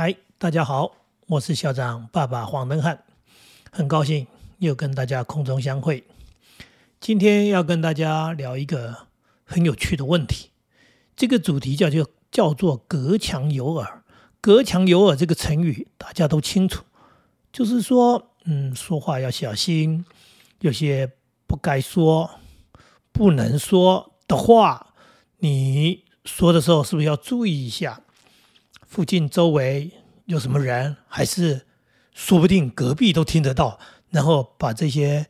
嗨，大家好，我是校长爸爸黄登汉，很高兴又跟大家空中相会。今天要跟大家聊一个很有趣的问题，这个主题叫就叫做“隔墙有耳”。隔墙有耳这个成语大家都清楚，就是说，嗯，说话要小心，有些不该说、不能说的话，你说的时候是不是要注意一下？附近周围有什么人，还是说不定隔壁都听得到，然后把这些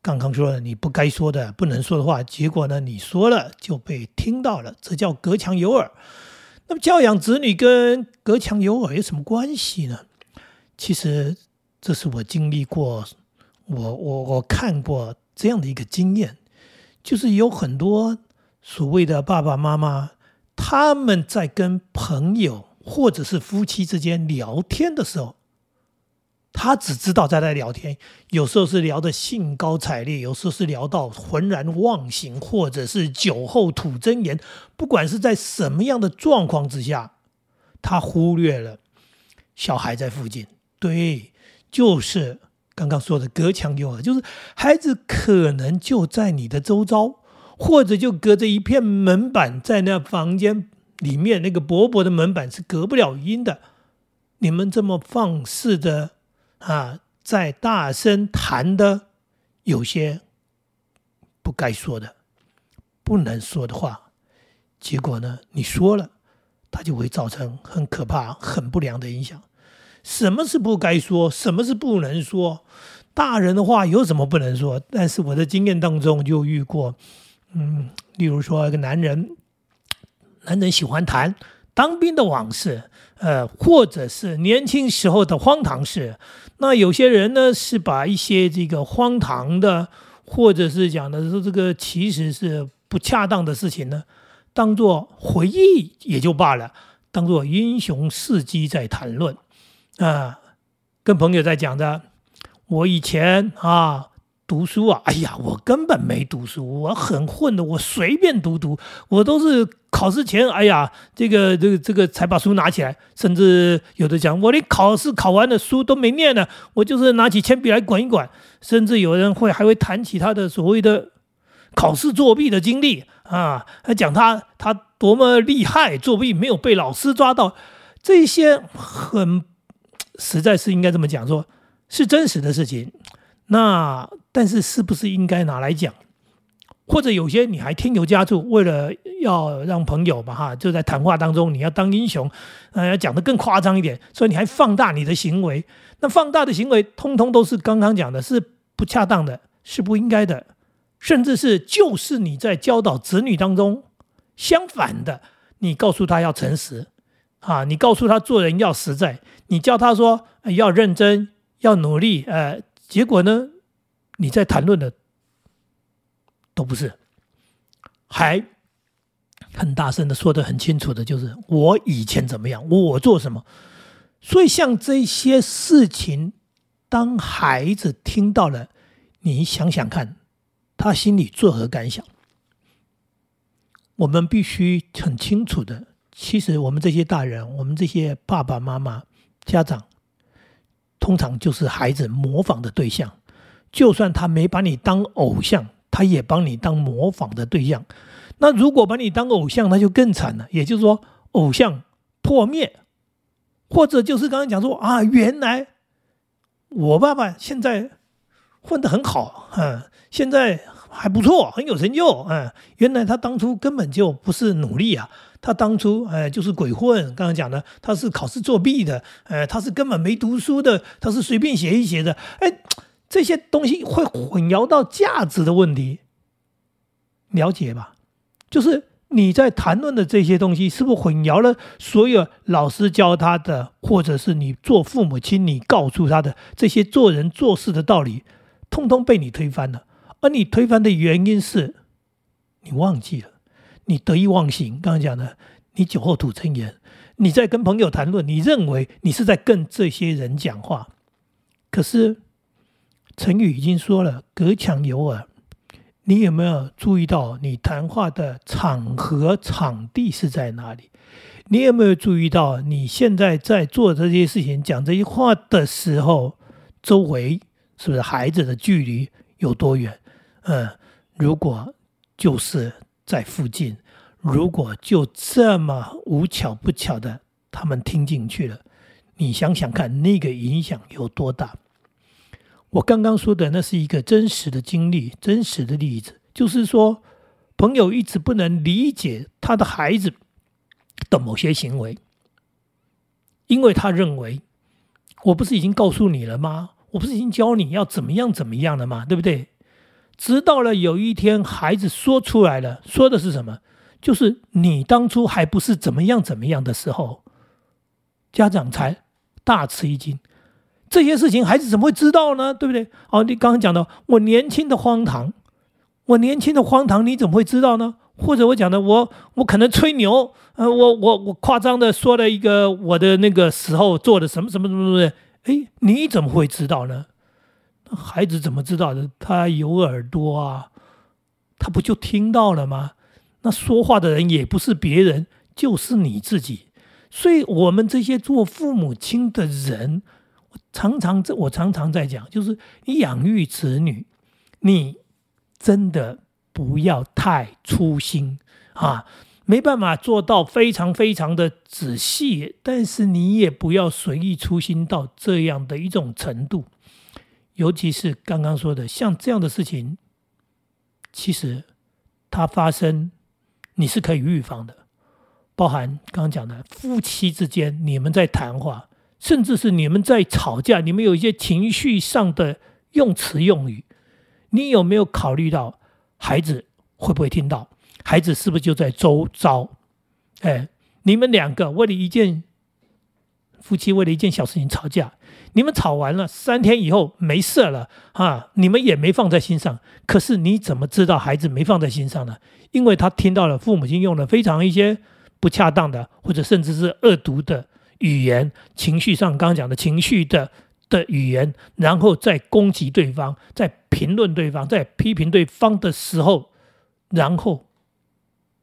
刚刚说的你不该说的、不能说的话，结果呢你说了就被听到了，这叫隔墙有耳。那么教养子女跟隔墙有耳有什么关系呢？其实这是我经历过，我我我看过这样的一个经验，就是有很多所谓的爸爸妈妈，他们在跟朋友。或者是夫妻之间聊天的时候，他只知道在那聊天，有时候是聊得兴高采烈，有时候是聊到浑然忘形，或者是酒后吐真言。不管是在什么样的状况之下，他忽略了小孩在附近。对，就是刚刚说的隔墙有耳，就是孩子可能就在你的周遭，或者就隔着一片门板在那房间。里面那个薄薄的门板是隔不了音的，你们这么放肆的啊，在大声谈的，有些不该说的、不能说的话，结果呢，你说了，它就会造成很可怕、很不良的影响。什么是不该说？什么是不能说？大人的话有什么不能说？但是我的经验当中就遇过，嗯，例如说一个男人。男人喜欢谈当兵的往事，呃，或者是年轻时候的荒唐事。那有些人呢，是把一些这个荒唐的，或者是讲的说这个其实是不恰当的事情呢，当做回忆也就罢了，当做英雄事迹在谈论啊，跟朋友在讲的，我以前啊。读书啊，哎呀，我根本没读书，我很混的，我随便读读，我都是考试前，哎呀，这个这个这个才把书拿起来，甚至有的讲，我连考试考完的书都没念呢，我就是拿起铅笔来管一管，甚至有人会还会谈起他的所谓的考试作弊的经历啊，还讲他他多么厉害，作弊没有被老师抓到，这些很实在是应该这么讲，说是真实的事情。那但是是不是应该拿来讲？或者有些你还添油加醋，为了要让朋友嘛哈，就在谈话当中你要当英雄，呃，要讲的更夸张一点，所以你还放大你的行为。那放大的行为，通通都是刚刚讲的，是不恰当的，是不应该的，甚至是就是你在教导子女当中相反的，你告诉他要诚实啊，你告诉他做人要实在，你叫他说要认真，要努力，呃。结果呢？你在谈论的都不是，还很大声的说的很清楚的，就是我以前怎么样，我做什么。所以像这些事情，当孩子听到了，你想想看，他心里作何感想？我们必须很清楚的，其实我们这些大人，我们这些爸爸妈妈、家长。通常就是孩子模仿的对象，就算他没把你当偶像，他也帮你当模仿的对象。那如果把你当偶像，那就更惨了。也就是说，偶像破灭，或者就是刚刚讲说啊，原来我爸爸现在混得很好，嗯，现在还不错，很有成就，嗯，原来他当初根本就不是努力啊。他当初哎，就是鬼混。刚刚讲的，他是考试作弊的，哎，他是根本没读书的，他是随便写一写的，哎，这些东西会混淆到价值的问题，了解吧？就是你在谈论的这些东西，是不是混淆了所有老师教他的，或者是你做父母亲你告诉他的这些做人做事的道理，通通被你推翻了。而你推翻的原因是，你忘记了。你得意忘形，刚刚讲的，你酒后吐真言，你在跟朋友谈论，你认为你是在跟这些人讲话，可是成语已经说了“隔墙有耳”，你有没有注意到你谈话的场合、场地是在哪里？你有没有注意到，你现在在做这些事情、讲这些话的时候，周围是不是孩子的距离有多远？嗯，如果就是在附近，如果就这么无巧不巧的他们听进去了，你想想看，那个影响有多大？我刚刚说的那是一个真实的经历，真实的例子，就是说，朋友一直不能理解他的孩子的某些行为，因为他认为，我不是已经告诉你了吗？我不是已经教你要怎么样怎么样了吗？对不对？直到了有一天，孩子说出来了，说的是什么？就是你当初还不是怎么样怎么样的时候，家长才大吃一惊。这些事情孩子怎么会知道呢？对不对？哦，你刚刚讲的，我年轻的荒唐，我年轻的荒唐，你怎么会知道呢？或者我讲的，我我可能吹牛，呃，我我我夸张的说了一个我的那个时候做的什么什么什么什么，哎，你怎么会知道呢？孩子怎么知道的？他有耳朵啊，他不就听到了吗？那说话的人也不是别人，就是你自己。所以，我们这些做父母亲的人。常常这我常常在讲，就是你养育子女，你真的不要太粗心啊，没办法做到非常非常的仔细，但是你也不要随意粗心到这样的一种程度。尤其是刚刚说的，像这样的事情，其实它发生你是可以预防的，包含刚刚讲的夫妻之间，你们在谈话。甚至是你们在吵架，你们有一些情绪上的用词用语，你有没有考虑到孩子会不会听到？孩子是不是就在周遭？哎，你们两个为了一件夫妻为了一件小事情吵架，你们吵完了三天以后没事了啊，你们也没放在心上。可是你怎么知道孩子没放在心上呢？因为他听到了父母亲用了非常一些不恰当的，或者甚至是恶毒的。语言情绪上，刚刚讲的情绪的的语言，然后再攻击对方，在评论对方，在批评对方的时候，然后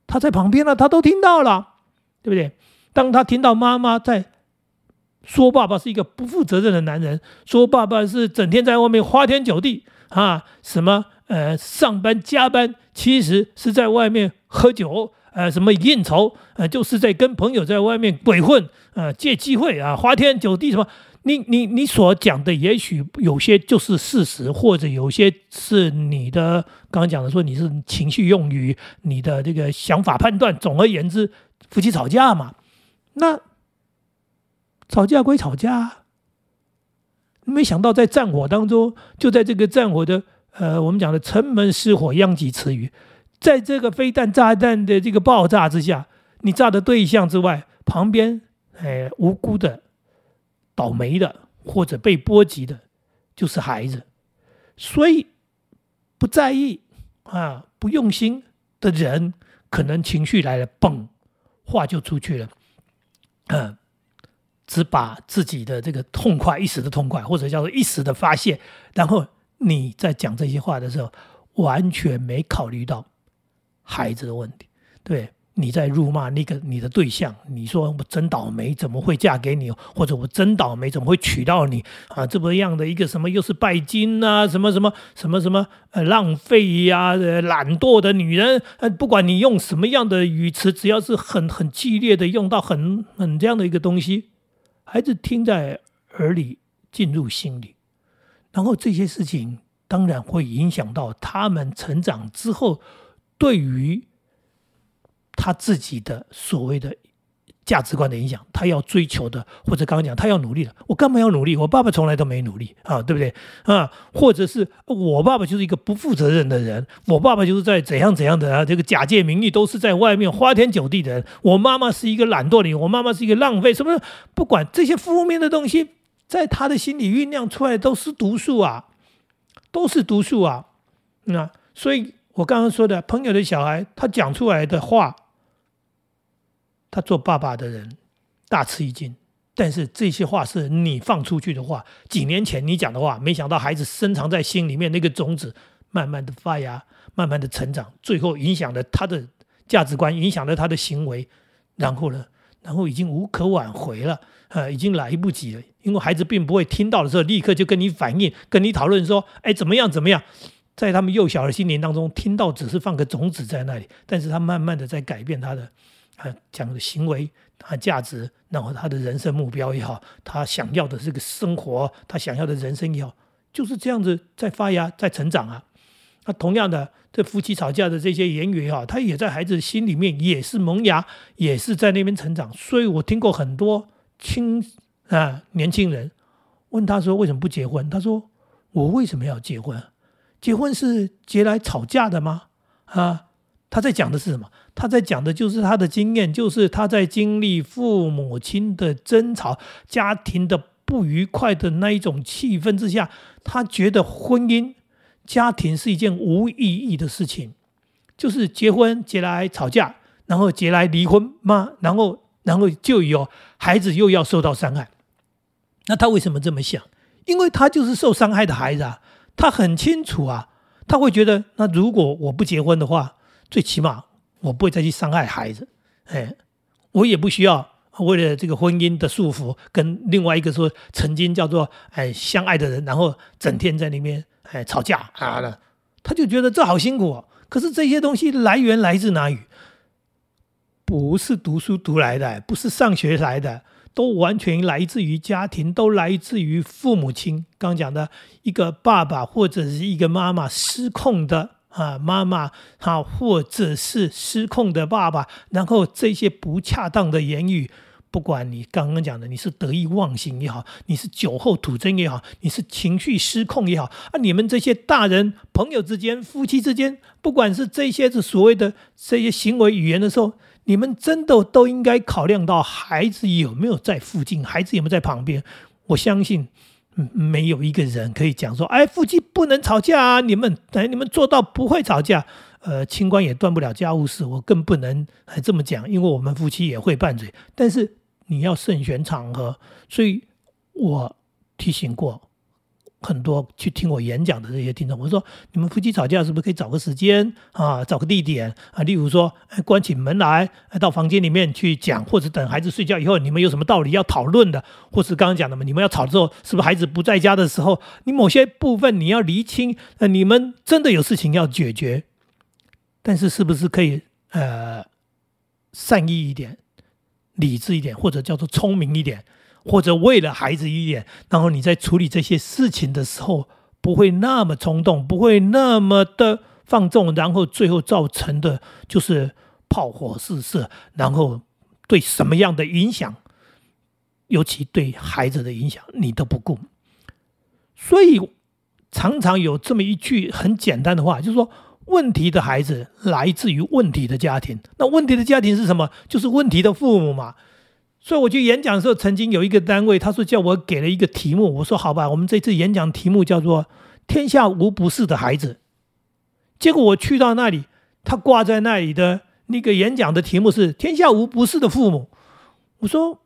他在旁边呢，他都听到了，对不对？当他听到妈妈在说爸爸是一个不负责任的男人，说爸爸是整天在外面花天酒地啊，什么呃上班加班，其实是在外面喝酒。呃，什么应酬？呃，就是在跟朋友在外面鬼混，呃，借机会啊，花天酒地什么？你你你所讲的，也许有些就是事实，或者有些是你的刚刚讲的，说你是情绪用语，你的这个想法判断。总而言之，夫妻吵架嘛，那吵架归吵架，没想到在战火当中，就在这个战火的呃，我们讲的城门失火，殃及池鱼。在这个飞弹、炸弹的这个爆炸之下，你炸的对象之外，旁边哎无辜的、倒霉的或者被波及的，就是孩子。所以不在意啊、不用心的人，可能情绪来了，嘣，话就出去了。嗯，只把自己的这个痛快、一时的痛快，或者叫做一时的发泄，然后你在讲这些话的时候，完全没考虑到。孩子的问题，对，你在辱骂那个你的对象，你说我真倒霉，怎么会嫁给你？或者我真倒霉，怎么会娶到你？啊，这么样的一个什么，又是拜金啊，什么什么什么什么，呃，浪费呀，懒惰的女人，呃，不管你用什么样的语词，只要是很很激烈的用到很很这样的一个东西，孩子听在耳里，进入心里，然后这些事情当然会影响到他们成长之后。对于他自己的所谓的价值观的影响，他要追求的，或者刚刚讲他要努力的，我干嘛要努力？我爸爸从来都没努力啊，对不对啊？或者是我爸爸就是一个不负责任的人，我爸爸就是在怎样怎样的啊，这个假借名义都是在外面花天酒地的人。我妈妈是一个懒惰的，我妈妈是一个浪费什么？不管这些负面的东西，在他的心里酝酿出来都是毒素啊，都是毒素啊，那所以。我刚刚说的朋友的小孩，他讲出来的话，他做爸爸的人大吃一惊。但是这些话是你放出去的话，几年前你讲的话，没想到孩子深藏在心里面那个种子，慢慢的发芽，慢慢的成长，最后影响了他的价值观，影响了他的行为。然后呢，然后已经无可挽回了，呃，已经来不及了。因为孩子并不会听到的时候立刻就跟你反应、跟你讨论说：“哎，怎么样？怎么样？”在他们幼小的心灵当中，听到只是放个种子在那里，但是他慢慢的在改变他的啊讲的行为、他价值，然后他的人生目标也好，他想要的这个生活，他想要的人生也好，就是这样子在发芽、在成长啊。那同样的，这夫妻吵架的这些言语也好，他也在孩子心里面也是萌芽，也是在那边成长。所以我听过很多青啊年轻人问他说：“为什么不结婚？”他说：“我为什么要结婚？”结婚是结来吵架的吗？啊，他在讲的是什么？他在讲的就是他的经验，就是他在经历父母亲的争吵、家庭的不愉快的那一种气氛之下，他觉得婚姻、家庭是一件无意义的事情，就是结婚结来吵架，然后结来离婚吗？然后，然后就有孩子又要受到伤害。那他为什么这么想？因为他就是受伤害的孩子啊。他很清楚啊，他会觉得，那如果我不结婚的话，最起码我不会再去伤害孩子，哎，我也不需要为了这个婚姻的束缚，跟另外一个说曾经叫做哎相爱的人，然后整天在里面哎吵架啊的，他就觉得这好辛苦哦。可是这些东西来源来自哪里？不是读书读来的，不是上学来的。都完全来自于家庭，都来自于父母亲。刚讲的一个爸爸或者是一个妈妈失控的啊，妈妈啊，或者是失控的爸爸，然后这些不恰当的言语，不管你刚刚讲的，你是得意忘形也好，你是酒后吐真也好，你是情绪失控也好啊，你们这些大人朋友之间、夫妻之间，不管是这些是所谓的这些行为语言的时候。你们真的都应该考量到孩子有没有在附近，孩子有没有在旁边。我相信，没有一个人可以讲说：“哎，夫妻不能吵架啊！”你们，哎，你们做到不会吵架。呃，清官也断不了家务事，我更不能还这么讲，因为我们夫妻也会拌嘴。但是你要慎选场合，所以我提醒过。很多去听我演讲的这些听众，我说你们夫妻吵架是不是可以找个时间啊，找个地点啊？例如说，关起门来到房间里面去讲，或者等孩子睡觉以后，你们有什么道理要讨论的，或是刚刚讲的嘛？你们要吵的时候，是不是孩子不在家的时候，你某些部分你要厘清？呃，你们真的有事情要解决，但是是不是可以呃善意一点、理智一点，或者叫做聪明一点？或者为了孩子一点，然后你在处理这些事情的时候，不会那么冲动，不会那么的放纵，然后最后造成的就是炮火四射，然后对什么样的影响，尤其对孩子的影响，你都不顾。所以常常有这么一句很简单的话，就是说，问题的孩子来自于问题的家庭。那问题的家庭是什么？就是问题的父母嘛。所以我去演讲的时候，曾经有一个单位，他说叫我给了一个题目，我说好吧，我们这次演讲题目叫做“天下无不是的孩子”。结果我去到那里，他挂在那里的那个演讲的题目是“天下无不是的父母”。我说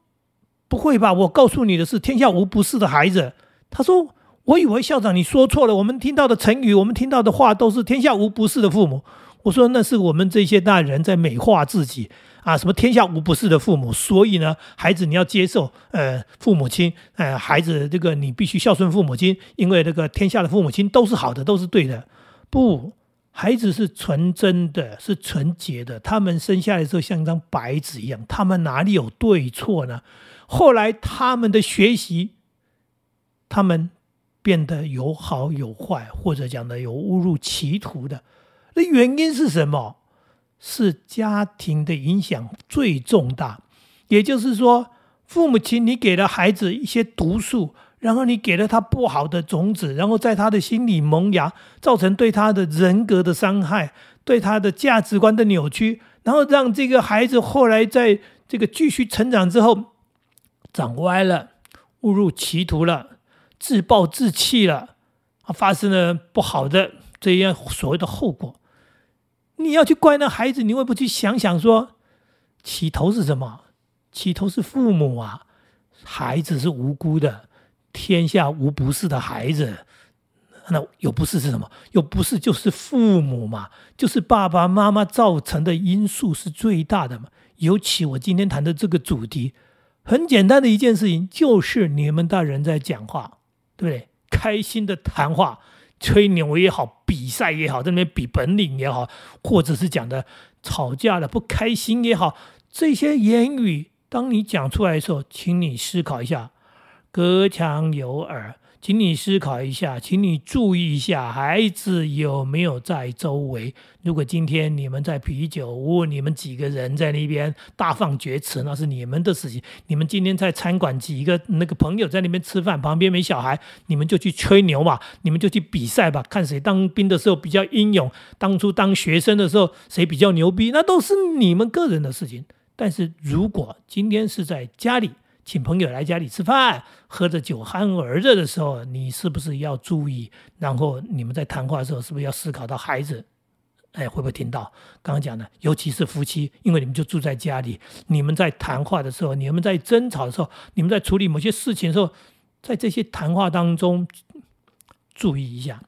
不会吧，我告诉你的是“天下无不是的孩子”。他说我以为校长你说错了，我们听到的成语，我们听到的话都是“天下无不是的父母”。我说那是我们这些大人在美化自己。啊，什么天下无不是的父母？所以呢，孩子你要接受，呃，父母亲，呃，孩子这个你必须孝顺父母亲，因为这个天下的父母亲都是好的，都是对的。不，孩子是纯真的，是纯洁的，他们生下来时候像一张白纸一样，他们哪里有对错呢？后来他们的学习，他们变得有好有坏，或者讲的有误入歧途的，那原因是什么？是家庭的影响最重大，也就是说，父母亲你给了孩子一些毒素，然后你给了他不好的种子，然后在他的心里萌芽，造成对他的人格的伤害，对他的价值观的扭曲，然后让这个孩子后来在这个继续成长之后，长歪了，误入歧途了，自暴自弃了，啊，发生了不好的这样所谓的后果。你要去怪那孩子，你会不去想想说，起头是什么？起头是父母啊，孩子是无辜的，天下无不是的孩子。那有不是是什么？有不是就是父母嘛，就是爸爸妈妈造成的因素是最大的嘛。尤其我今天谈的这个主题，很简单的一件事情，就是你们大人在讲话，对不对？开心的谈话，吹牛也好，比赛也好，在那边比本领也好，或者是讲的吵架的不开心也好，这些言语，当你讲出来的时候，请你思考一下，隔墙有耳。请你思考一下，请你注意一下，孩子有没有在周围？如果今天你们在啤酒屋，你们几个人在那边大放厥词，那是你们的事情。你们今天在餐馆几个那个朋友在那边吃饭，旁边没小孩，你们就去吹牛吧，你们就去比赛吧，看谁当兵的时候比较英勇，当初当学生的时候谁比较牛逼，那都是你们个人的事情。但是如果今天是在家里，请朋友来家里吃饭，喝着酒酣耳热的时候，你是不是要注意？然后你们在谈话的时候，是不是要思考到孩子？哎，会不会听到？刚刚讲的，尤其是夫妻，因为你们就住在家里，你们在谈话的时候，你们在争吵的时候，你们在处理某些事情的时候，在这些谈话当中，注意一下，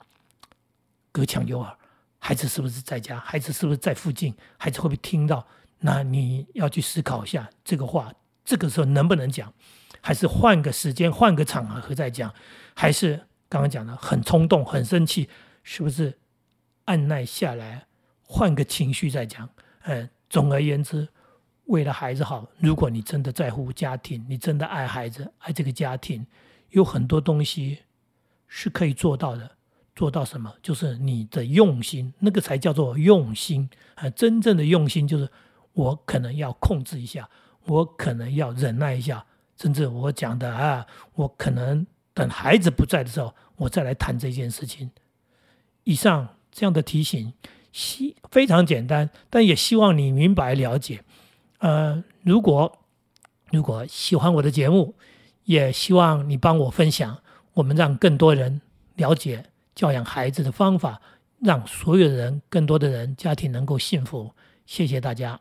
隔墙有耳，孩子是不是在家？孩子是不是在附近？孩子会不会听到？那你要去思考一下这个话。这个时候能不能讲，还是换个时间、换个场合再讲，还是刚刚讲的很冲动、很生气，是不是按耐下来，换个情绪再讲？嗯，总而言之，为了孩子好，如果你真的在乎家庭，你真的爱孩子、爱这个家庭，有很多东西是可以做到的。做到什么？就是你的用心，那个才叫做用心啊！真正的用心就是我可能要控制一下。我可能要忍耐一下，甚至我讲的啊，我可能等孩子不在的时候，我再来谈这件事情。以上这样的提醒，希非常简单，但也希望你明白了解。呃，如果如果喜欢我的节目，也希望你帮我分享，我们让更多人了解教养孩子的方法，让所有人更多的人家庭能够幸福。谢谢大家。